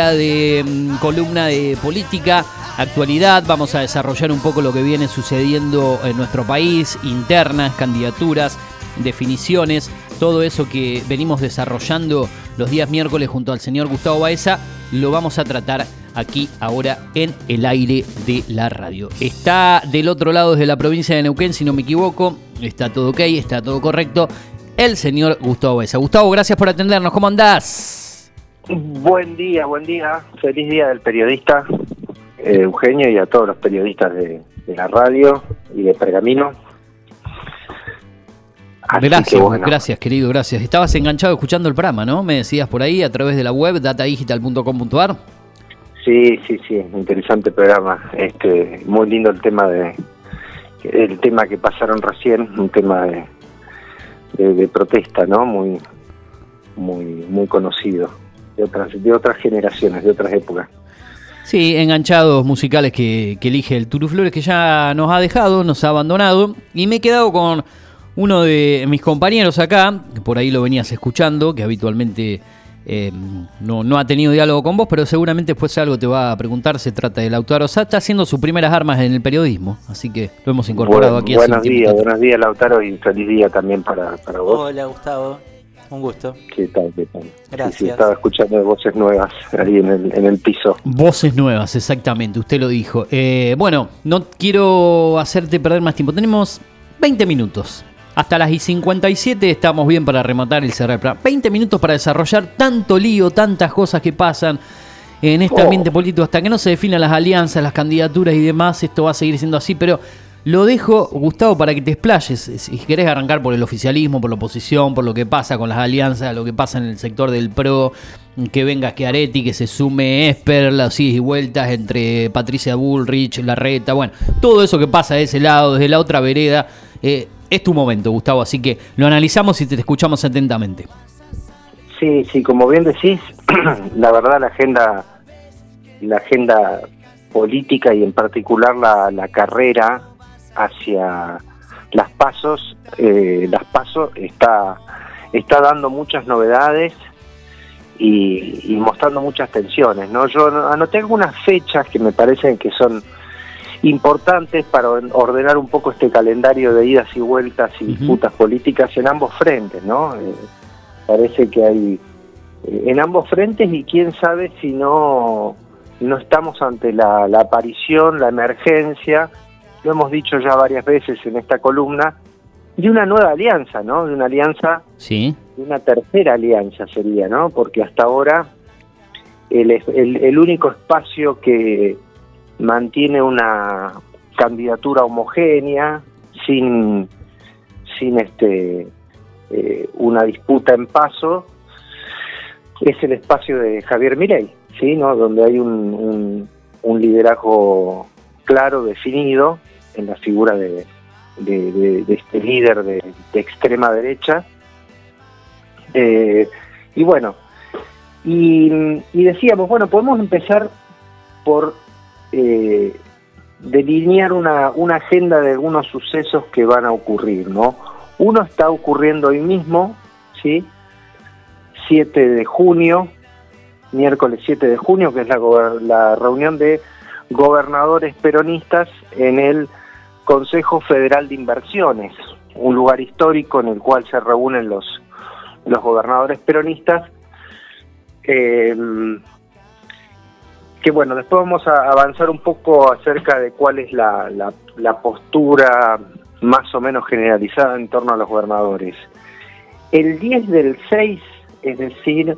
de mm, columna de política, actualidad, vamos a desarrollar un poco lo que viene sucediendo en nuestro país, internas, candidaturas, definiciones, todo eso que venimos desarrollando los días miércoles junto al señor Gustavo Baeza, lo vamos a tratar aquí ahora en el aire de la radio. Está del otro lado de la provincia de Neuquén, si no me equivoco, está todo ok, está todo correcto, el señor Gustavo Baeza. Gustavo, gracias por atendernos, ¿cómo andás? Buen día, buen día. Feliz día del periodista, eh, Eugenio, y a todos los periodistas de, la radio y de Pergamino. gracias, gracias, querido, gracias. Estabas enganchado escuchando el programa, ¿no? Me decías por ahí a través de la web datadigital.com.ar. Sí, sí, sí, interesante programa. Este, muy lindo el tema de el tema que pasaron recién, un tema de, de, de protesta, ¿no? Muy muy muy conocido de otras, de otras generaciones, de otras épocas. Sí, enganchados musicales que, elige el Turuflores, que ya nos ha dejado, nos ha abandonado, y me he quedado con uno de mis compañeros acá, que por ahí lo venías escuchando, que habitualmente eh, no, ha tenido diálogo con vos, pero seguramente después algo te va a preguntar, se trata del Lautaro Sá, está haciendo sus primeras armas en el periodismo, así que lo hemos incorporado aquí. Buenos días, buenos días Lautaro y feliz día también para, para vos. Hola Gustavo. Un gusto. ¿Qué tal? ¿Qué tal? Gracias. estaba escuchando voces nuevas ahí en el, en el piso. Voces nuevas, exactamente, usted lo dijo. Eh, bueno, no quiero hacerte perder más tiempo. Tenemos 20 minutos. Hasta las y 57 estamos bien para rematar el cerrar 20 minutos para desarrollar tanto lío, tantas cosas que pasan en este oh. ambiente político. Hasta que no se definan las alianzas, las candidaturas y demás, esto va a seguir siendo así. Pero lo dejo, Gustavo, para que te explayes. Si querés arrancar por el oficialismo, por la oposición, por lo que pasa con las alianzas, lo que pasa en el sector del PRO, que venga Schiaretti, que se sume Esper, las idas y vueltas entre Patricia Bullrich, Larreta, bueno, todo eso que pasa de ese lado, desde la otra vereda, eh, es tu momento, Gustavo, así que lo analizamos y te escuchamos atentamente. Sí, sí, como bien decís, la verdad la agenda, la agenda política y en particular la, la carrera hacia las pasos, eh, las pasos está, está dando muchas novedades y, mostrando muchas tensiones. ¿no? Yo anoté algunas fechas que me parecen que son importantes para ordenar un poco este calendario de idas y vueltas y disputas políticas en ambos frentes, ¿no? Eh, parece que hay eh, en ambos frentes y quién sabe si no no estamos ante la aparición, la emergencia lo hemos dicho ya varias veces en esta columna, de una nueva alianza, ¿no? De una alianza, sí. de una tercera alianza sería, ¿no? Porque hasta ahora el, el, único espacio que mantiene una candidatura homogénea, sin, sin este, eh, una disputa en paso, es el espacio de Javier Mirey, ¿sí? ¿no? Donde hay un, un liderazgo claro, definido, en la figura de, este líder de, extrema derecha. Eh, y bueno, y, decíamos, bueno, podemos empezar por eh, delinear una, una agenda de algunos sucesos que van a ocurrir, ¿no? Uno está ocurriendo hoy mismo, ¿sí? 7 de junio, miércoles 7 de junio, que es la, la reunión de gobernadores peronistas en el Consejo Federal de Inversiones, un lugar histórico en el cual se reúnen los, los gobernadores peronistas. Eh, que bueno, después vamos a avanzar un poco acerca de cuál es la, la, postura más o menos generalizada en torno a los gobernadores. El 10 del 6, es decir,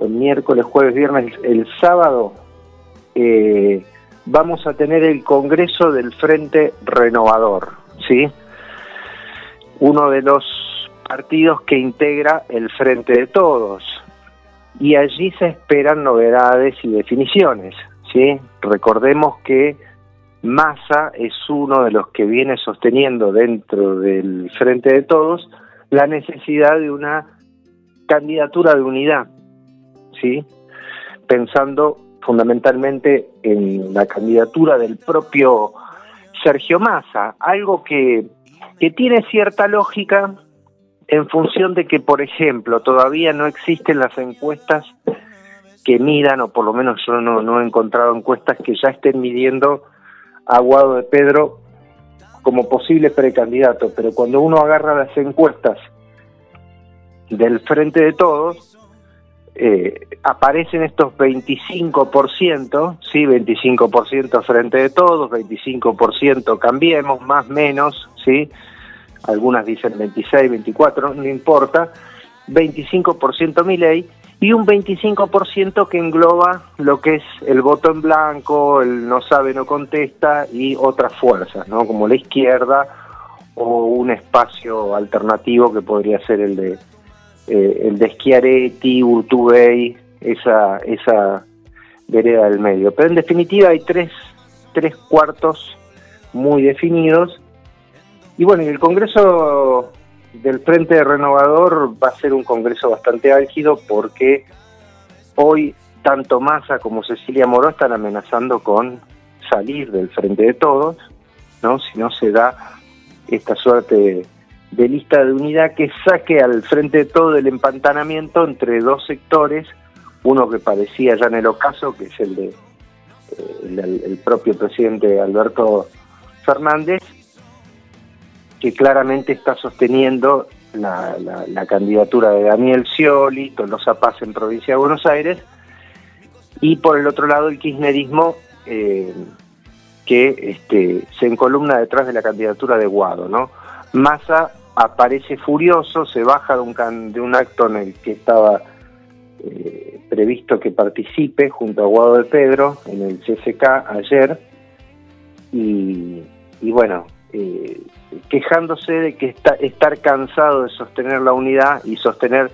el miércoles, jueves, viernes, el sábado, eh, vamos a tener el Congreso del Frente Renovador, ¿sí? Uno de los partidos que integra el Frente de Todos. Y allí se esperan novedades y definiciones, ¿sí? Recordemos que Massa es uno de los que viene sosteniendo dentro del Frente de Todos la necesidad de una candidatura de unidad, ¿sí? Pensando fundamentalmente en la candidatura del propio Sergio Massa, algo que, que tiene cierta lógica en función de que, por ejemplo, todavía no existen las encuestas que midan, o por lo menos yo no, no he encontrado encuestas que ya estén midiendo a Guado de Pedro como posible precandidato, pero cuando uno agarra las encuestas del Frente de Todos, eh, aparecen estos 25%, sí, 25% Frente de Todos, 25% Cambiemos, más menos, sí, algunas dicen 26, 24, no importa, 25% mi ley y un 25% que engloba lo que es el voto en blanco, el no sabe, no contesta y otras fuerzas, ¿no? como la izquierda o un espacio alternativo que podría ser el de eh, el de Schiaretti, Urtubey, esa, esa vereda del medio. Pero en definitiva hay tres, tres cuartos muy definidos. Y bueno, el Congreso del Frente Renovador va a ser un Congreso bastante álgido porque hoy tanto Massa como Cecilia Moró están amenazando con salir del Frente de Todos, ¿no? Si no se da esta suerte de lista de unidad que saque al frente de todo el empantanamiento entre dos sectores, uno que parecía ya en el ocaso, que es el de eh, el, propio presidente Alberto Fernández, que claramente está sosteniendo la, candidatura de Daniel Scioli, Tolosa Paz en provincia de Buenos Aires, y por el otro lado el kirchnerismo eh, que este, se encolumna detrás de la candidatura de Guado, ¿no? Massa aparece furioso, se baja de un, de un acto en el que estaba eh, previsto que participe junto a Guado de Pedro en el CSK ayer y, bueno, eh, quejándose de que está, estar cansado de sostener la unidad y sostener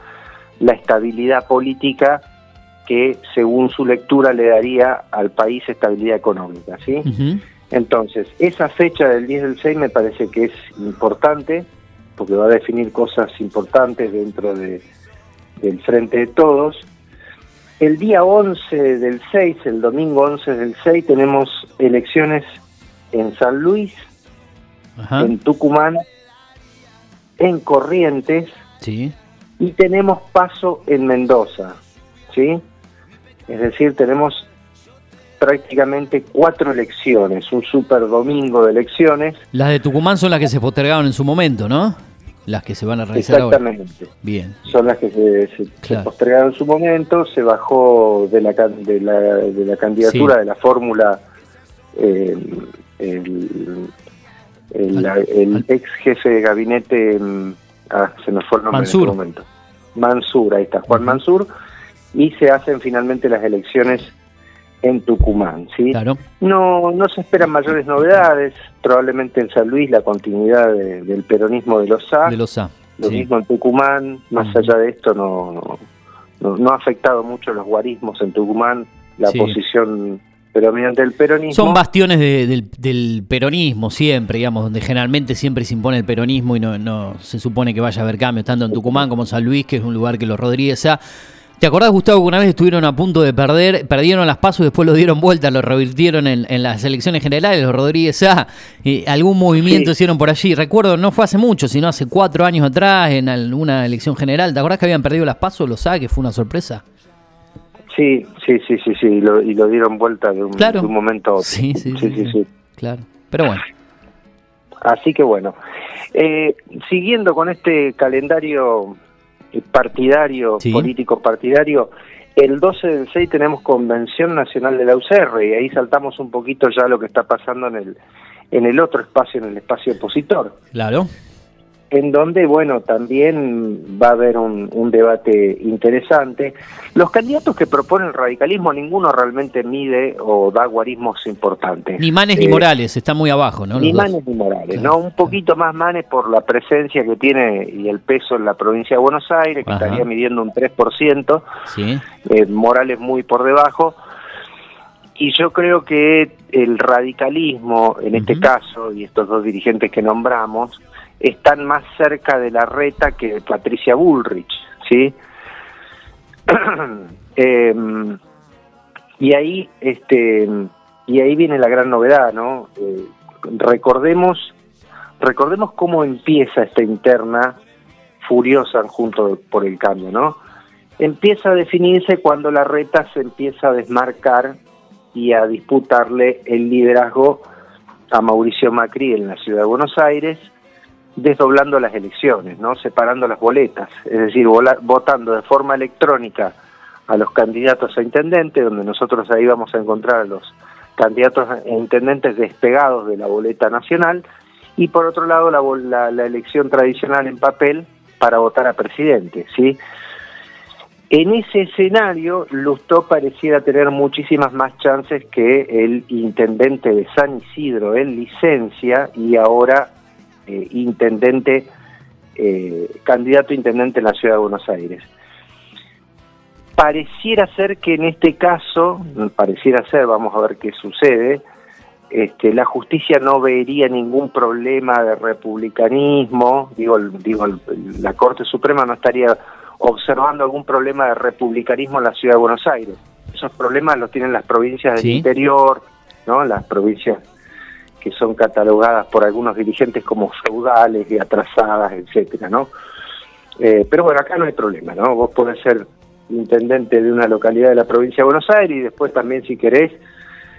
la estabilidad política que según su lectura le daría al país estabilidad económica, ¿sí? Entonces, esa fecha del 10 del 6 me parece que es importante, porque va a definir cosas importantes dentro de, del Frente de Todos. El día 11 del 6, el domingo 11 del 6, tenemos elecciones en San Luis, en Tucumán, en Corrientes, sí. y tenemos paso en Mendoza, ¿sí? Es decir, tenemos prácticamente cuatro elecciones, un super domingo de elecciones. Las de Tucumán son las que se postergaron en su momento, ¿no? Las que se van a realizar Exactamente. Bien. Son las que se, postergaron en su momento, se bajó de la, de la, de la candidatura de la fórmula eh, el, el, ex jefe de gabinete, mm, ah, se nos fue el nombre Mansur. en este momento. Mansur, ahí está, Juan Mansur, y se hacen finalmente las elecciones en Tucumán, ¿sí? No, no se esperan mayores novedades, probablemente en San Luis la continuidad del peronismo de los A. De los A. Lo mismo en Tucumán, más allá de esto no, no, ha afectado mucho los guarismos en Tucumán, la posición predominante del peronismo. Son bastiones del, peronismo siempre, digamos, donde generalmente siempre se impone el peronismo y no, no se supone que vaya a haber cambios, tanto en Tucumán como en San Luis, que es un lugar que los Rodríguez A ¿Te acordás, Gustavo, que una vez estuvieron a punto de perder, perdieron las pasos y después lo dieron vuelta, lo revirtieron en, las elecciones generales, los Rodríguez A, y algún movimiento hicieron por allí. Recuerdo, no fue hace mucho, sino hace cuatro años atrás, en alguna elección general. ¿Te acordás que habían perdido las pasos los A, que fue una sorpresa? Sí, sí, sí, sí, sí, y lo, dieron vuelta de un, momento a otro. Sí sí sí, Claro, pero bueno. Así que bueno, eh, siguiendo con este calendario eh, partidario, político partidario, el 12 del 6 tenemos Convención Nacional de la UCR y ahí saltamos un poquito ya lo que está pasando en el, en el otro espacio, en el espacio opositor. Claro en donde, bueno, también va a haber un, debate interesante. Los candidatos que proponen el radicalismo, ninguno realmente mide o da guarismos importantes. Ni Manes ni eh, Morales, está muy abajo, ¿no? Ni Manes ni Morales, ¿no? Un poquito más Manes por la presencia que tiene y el peso en la provincia de Buenos Aires, que estaría midiendo un 3%. Sí. Eh, Morales muy por debajo. Y yo creo que el radicalismo, en este caso, y estos dos dirigentes que nombramos, están más cerca de la reta que Patricia Bullrich, ¿sí? Em, y ahí, este, y ahí viene la gran novedad, ¿no? Eh, recordemos, recordemos cómo empieza esta interna furiosa junto por el cambio, ¿no? empieza a definirse cuando la reta se empieza a desmarcar y a disputarle el liderazgo a Mauricio Macri en la ciudad de Buenos Aires, desdoblando las elecciones, ¿no? separando las boletas, es decir, votando de forma electrónica a los candidatos a intendente, donde nosotros ahí vamos a encontrar a los candidatos a intendentes despegados de la boleta nacional, y por otro lado la, la, elección tradicional en papel para votar a presidente, ¿sí? En ese escenario, Lustó pareciera tener muchísimas más chances que el intendente de San Isidro en licencia y ahora eh, intendente, eh, candidato a intendente en la ciudad de Buenos Aires. Pareciera ser que en este caso, pareciera ser, vamos a ver qué sucede, este, la justicia no vería ningún problema de republicanismo, digo, digo, la Corte Suprema no estaría observando algún problema de republicanismo en la ciudad de Buenos Aires. Esos problemas los tienen las provincias del interior, ¿no? Las provincias que son catalogadas por algunos dirigentes como feudales y atrasadas, etcétera, ¿no? Eh, pero bueno, acá no hay problema, ¿no? Vos podés ser intendente de una localidad de la provincia de Buenos Aires y después también, si querés,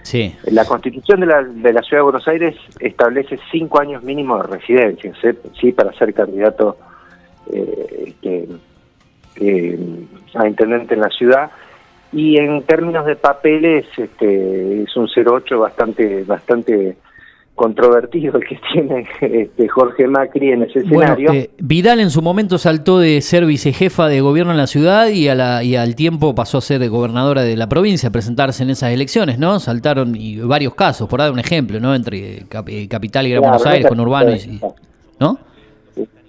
Sí. La constitución de la, de la ciudad de Buenos Aires establece cinco años mínimo de residencia, ¿sí? Para ser candidato eh, este, eh, a intendente en la ciudad y en términos de papeles este, es un 08 bastante bastante controvertido el que tiene este, Jorge Macri en ese escenario. Eh, Vidal en su momento saltó de ser vicejefa de gobierno en la ciudad y, a la, y al tiempo pasó a ser gobernadora de la provincia, a presentarse en esas elecciones, ¿no? Saltaron y varios casos, por dar un ejemplo, ¿no? Entre eh, Capital y Gran Buenos Aires, con Urbano y... ¿No?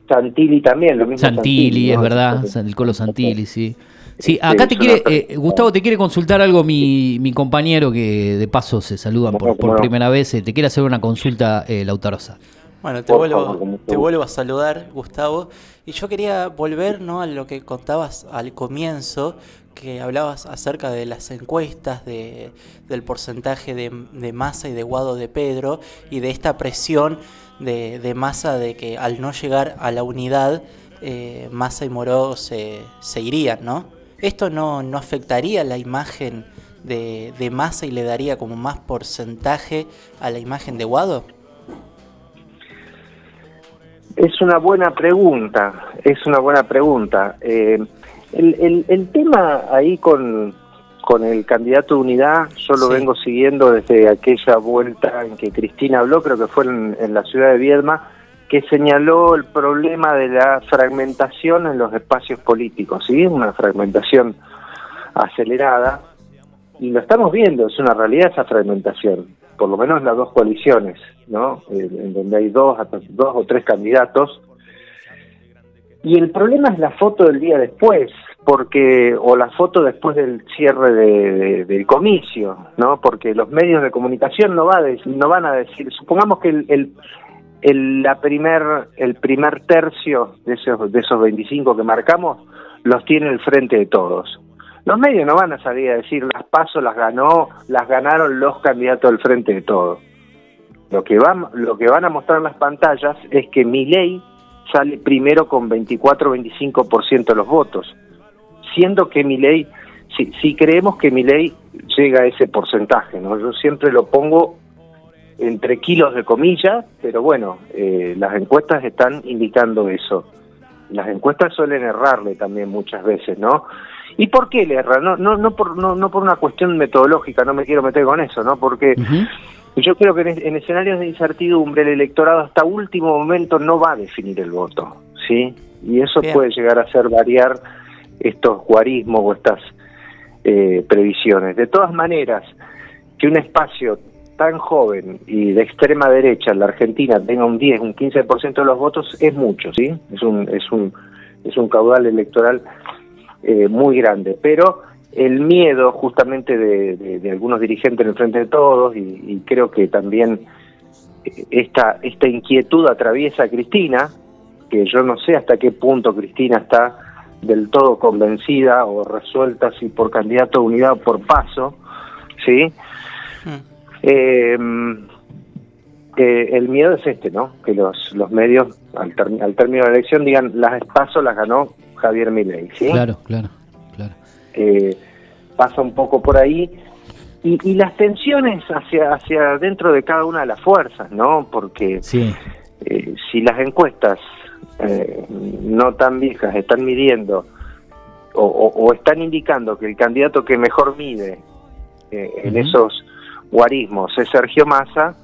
Santilli también, lo mismo. Santilli, es verdad, el Colo Santilli, sí. Sí, acá te quiere, eh, Gustavo, te quiere consultar algo mi, mi compañero que de paso se saludan por, primera vez. Eh, te quiere hacer una consulta, eh, Lautarosa. Bueno, te vuelvo, te vuelvo a saludar, Gustavo. Y yo quería volver ¿no? a lo que contabas al comienzo, que hablabas acerca de las encuestas, de, del porcentaje de, de masa y de Guado de Pedro, y de esta presión de, de masa de que al no llegar a la unidad, eh, Massa y Moró se, se irían, ¿no? ¿Esto no, no afectaría la imagen de, de Massa y le daría como más porcentaje a la imagen de Guado? Es una buena pregunta, es una buena pregunta. Eh, el, el, tema ahí con, con el candidato de unidad, yo lo vengo siguiendo desde aquella vuelta en que Cristina habló, creo que fue en, en la ciudad de Viedma, que señaló el problema de la fragmentación en los espacios políticos, ¿sí? Una fragmentación acelerada, y lo estamos viendo, es una realidad esa fragmentación, por lo menos las dos coaliciones, ¿no? En donde hay dos, dos o tres candidatos. Y el problema es la foto del día después, porque o la foto después del cierre de, del comicio, ¿no? Porque los medios de comunicación no, va no van a decir, supongamos que el, el, la primer, el primer tercio de esos, de esos 25 que marcamos los tiene el frente de todos. Los medios no van a salir a decir las pasos las ganó, las ganaron los candidatos del frente de todos. Lo que van, lo que van a mostrar las pantallas es que mi ley sale primero con 24-25% de los votos, siendo que mi ley, si, si creemos que mi ley llega a ese porcentaje, ¿no? yo siempre lo pongo entre kilos de comillas, pero bueno, eh, las encuestas están indicando eso. Las encuestas suelen errarle también muchas veces, ¿no? ¿Y por qué le erran? No, no, no, por, no, no por una cuestión metodológica, no me quiero meter con eso, ¿no? Porque yo creo que en, escenarios de incertidumbre el electorado hasta último momento no va a definir el voto, ¿sí? Y eso puede llegar a hacer variar estos guarismos o estas eh, previsiones. De todas maneras, que un espacio tan joven y de extrema derecha en la Argentina tenga un 10, un 15% de los votos es mucho, ¿sí? Es un, es un, es un caudal electoral eh, muy grande, pero el miedo justamente de, algunos dirigentes en el Frente de Todos y, creo que también eh, esta, esta inquietud atraviesa a Cristina, que yo no sé hasta qué punto Cristina está del todo convencida o resuelta si por candidato a unidad o por paso, ¿sí? Hmm. Eh, el miedo es este, ¿no? Que los, los medios, al, al término de la elección, digan, las pasos las ganó Javier Milei, ¿sí? Claro, claro, claro. Eh, pasa un poco por ahí. Y, las tensiones hacia, hacia dentro de cada una de las fuerzas, ¿no? Porque eh, si las encuestas eh, no tan viejas están midiendo o, están indicando que el candidato que mejor mide en esos guarismos es Sergio Massa,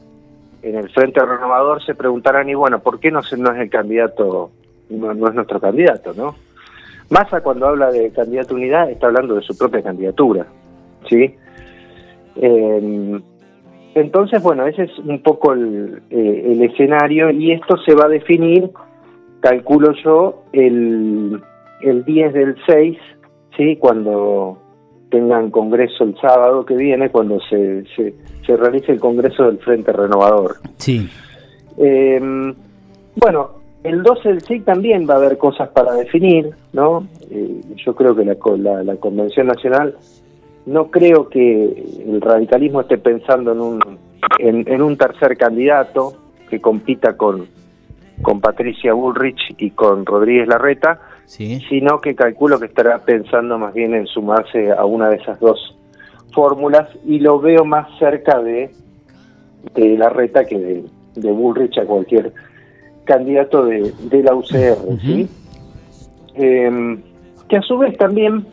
en el Frente Renovador se preguntarán, y bueno, ¿por qué no, no es el candidato, no, es nuestro candidato, no? Massa cuando habla de candidato unidad está hablando de su propia candidatura, ¿sí? Eh, entonces, bueno, ese es un poco el, eh, el, escenario y esto se va a definir, calculo yo, el, el 10 del 6, ¿sí? Cuando tengan congreso el sábado que viene, cuando se, se, se realice el congreso del Frente Renovador. Sí. Eh, bueno, el 12 del SIC también va a haber cosas para definir, ¿no? Eh, yo creo que la, la, Convención Nacional, no creo que el radicalismo esté pensando en un, en, un tercer candidato que compita con, con Patricia Bullrich y con Rodríguez Larreta, sino que calculo que estará pensando más bien en sumarse a una de esas dos fórmulas y lo veo más cerca de, de Larreta que de, de Bullrich a cualquier candidato de, de la UCR, ¿sí? Em, que a su vez también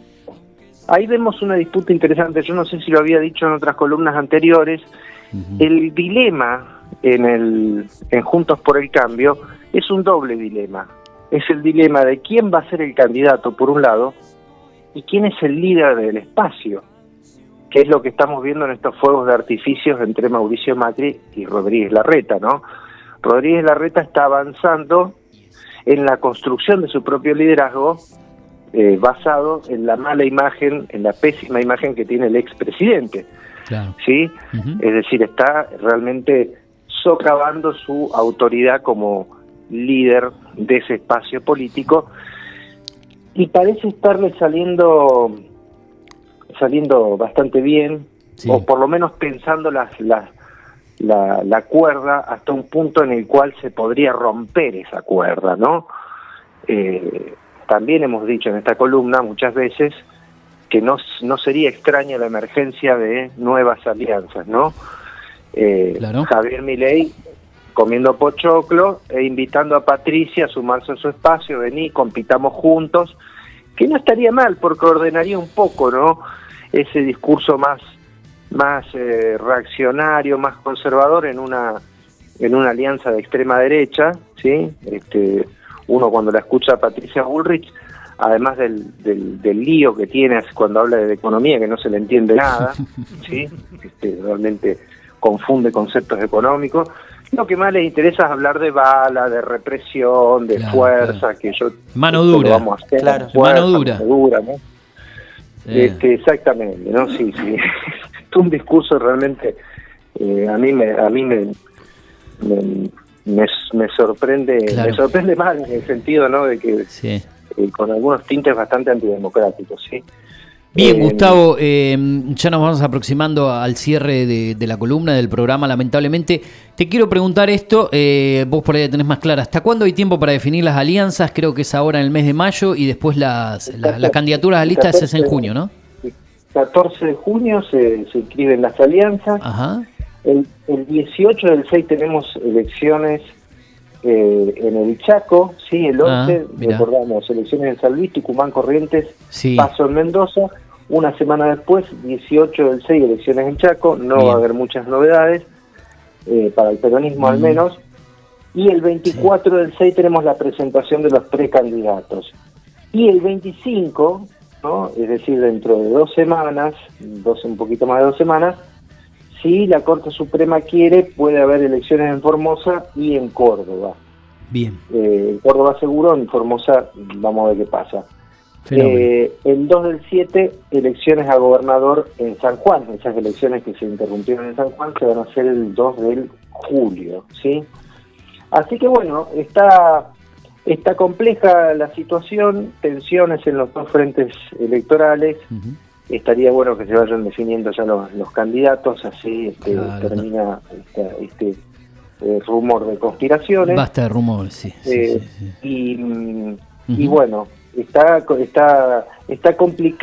ahí vemos una disputa interesante, yo no sé si lo había dicho en otras columnas anteriores, el dilema en, el, en Juntos por el Cambio es un doble dilema, es el dilema de quién va a ser el candidato por un lado y quién es el líder del espacio, que es lo que estamos viendo en estos fuegos de artificios entre Mauricio Macri y Rodríguez Larreta, ¿no? Rodríguez Larreta está avanzando en la construcción de su propio liderazgo eh, basado en la mala imagen, en la pésima imagen que tiene el expresidente. ¿sí? Es decir, está realmente socavando su autoridad como líder de ese espacio político y parece estarle saliendo saliendo bastante bien o por lo menos pensando las, las la, la cuerda hasta un punto en el cual se podría romper esa cuerda, ¿no? Eh, también hemos dicho en esta columna muchas veces que no, no sería extraña la emergencia de nuevas alianzas, ¿no? Eh, Javier Milei comiendo pochoclo e invitando a Patricia a sumarse a su espacio, vení, compitamos juntos, que no estaría mal porque ordenaría un poco, ¿no? Ese discurso más más eh, reaccionario, más conservador en una en una alianza de extrema derecha, ¿sí? Este, uno cuando la escucha a Patricia Bullrich, además del, del, lío que tiene cuando habla de economía, que no se le entiende nada, ¿sí? Este, realmente confunde conceptos económicos. Lo que más le interesa es hablar de bala, de represión, de fuerza, que yo... Mano dura, vamos a hacer, mano dura. dura ¿no? Este, exactamente, ¿no? Sí, sí. un discurso realmente eh, a mí me a mí me me, sorprende me sorprende mal en el sentido no de que eh, con algunos tintes bastante antidemocráticos sí Bien, eh, Gustavo, ya nos vamos aproximando al cierre de, la columna del programa, lamentablemente. Te quiero preguntar esto, vos por ahí tenés más clara, ¿hasta cuándo hay tiempo para definir las alianzas? Creo que es ahora en el mes de mayo y después las, las, candidaturas a listas es en junio, ¿no? 14 de junio se, se inscriben las alianzas. El, 18 del 6 tenemos elecciones eh, en el Chaco, sí, el 11, ah, recordamos, elecciones en San Luis, Tucumán, Corrientes, Paso en Mendoza. Una semana después, 18 del 6, elecciones en Chaco, no va a haber muchas novedades, eh, para el peronismo al mm. menos. Y el 24 del 6 tenemos la presentación de los precandidatos. Y el 25, es decir, dentro de dos semanas, dos, un poquito más de dos semanas, si la Corte Suprema quiere, puede haber elecciones en Formosa y en Córdoba. Bien. Eh, Córdoba seguro, en Formosa vamos a ver qué pasa. Eh, el 2 del 7, elecciones a gobernador en San Juan. Esas elecciones que se interrumpieron en San Juan se van a hacer el 2 del julio, ¿sí? Así que bueno, está Está compleja la situación, tensiones en los dos frentes electorales. Estaría bueno que se vayan definiendo ya los, candidatos, así este, termina este, eh, rumor de conspiraciones. Basta de rumor, sí. Eh, y, y, bueno, está está está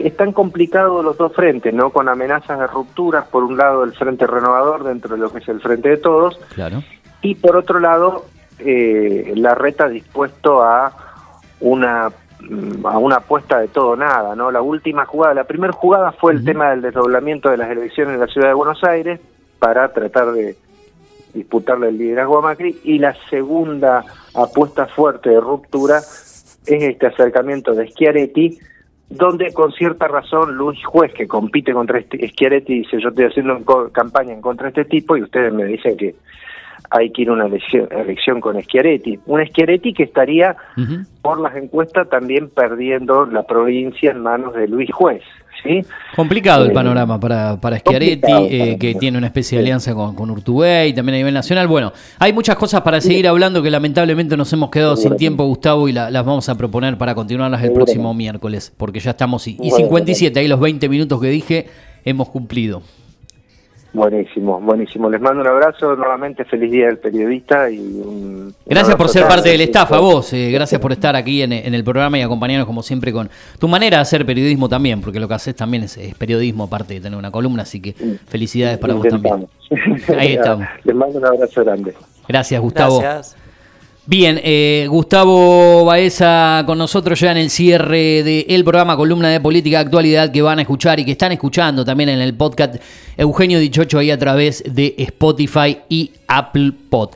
están complicados los dos frentes no con amenazas de rupturas por un lado el frente renovador dentro de lo que es el frente de todos claro y por otro lado eh, la reta dispuesto a una a una apuesta de todo nada no la última jugada la primera jugada fue el tema del desdoblamiento de las elecciones en la ciudad de Buenos Aires para tratar de disputarle el liderazgo a Macri y la segunda apuesta fuerte de ruptura es este acercamiento de Schiaretti donde con cierta razón Luis Juez que compite contra este Schiaretti dice yo estoy haciendo campaña en contra de este tipo y ustedes me dicen que hay que ir a una elección, con Schiaretti. Un Schiaretti que estaría, por las encuestas, también perdiendo la provincia en manos de Luis Juez. ¿sí? Complicado el eh, panorama para, para Schiaretti, eh, que tiene una especie de alianza con, con Urtubey, también a nivel nacional. Bueno, hay muchas cosas para seguir hablando que lamentablemente nos hemos quedado sin tiempo, Gustavo, y las vamos a proponer para continuarlas el próximo miércoles, porque ya estamos, y, y 57, ahí los 20 minutos que dije, hemos cumplido. Buenísimo, buenísimo. Les mando un abrazo, nuevamente feliz día del periodista y un... Gracias por ser parte del staff, a vos, eh, gracias por estar aquí en, el programa y acompañarnos como siempre con tu manera de hacer periodismo también, porque lo que haces también es, periodismo aparte de tener una columna, así que felicidades para vos también. Ahí estamos. Les mando un abrazo grande. Gracias, Gustavo. Gracias. Bien, eh, Gustavo Baeza con nosotros ya en el cierre del programa Columna de Política Actualidad que van a escuchar y que están escuchando también en el podcast Eugenio Dichocho ahí a través de Spotify y Apple Podcast.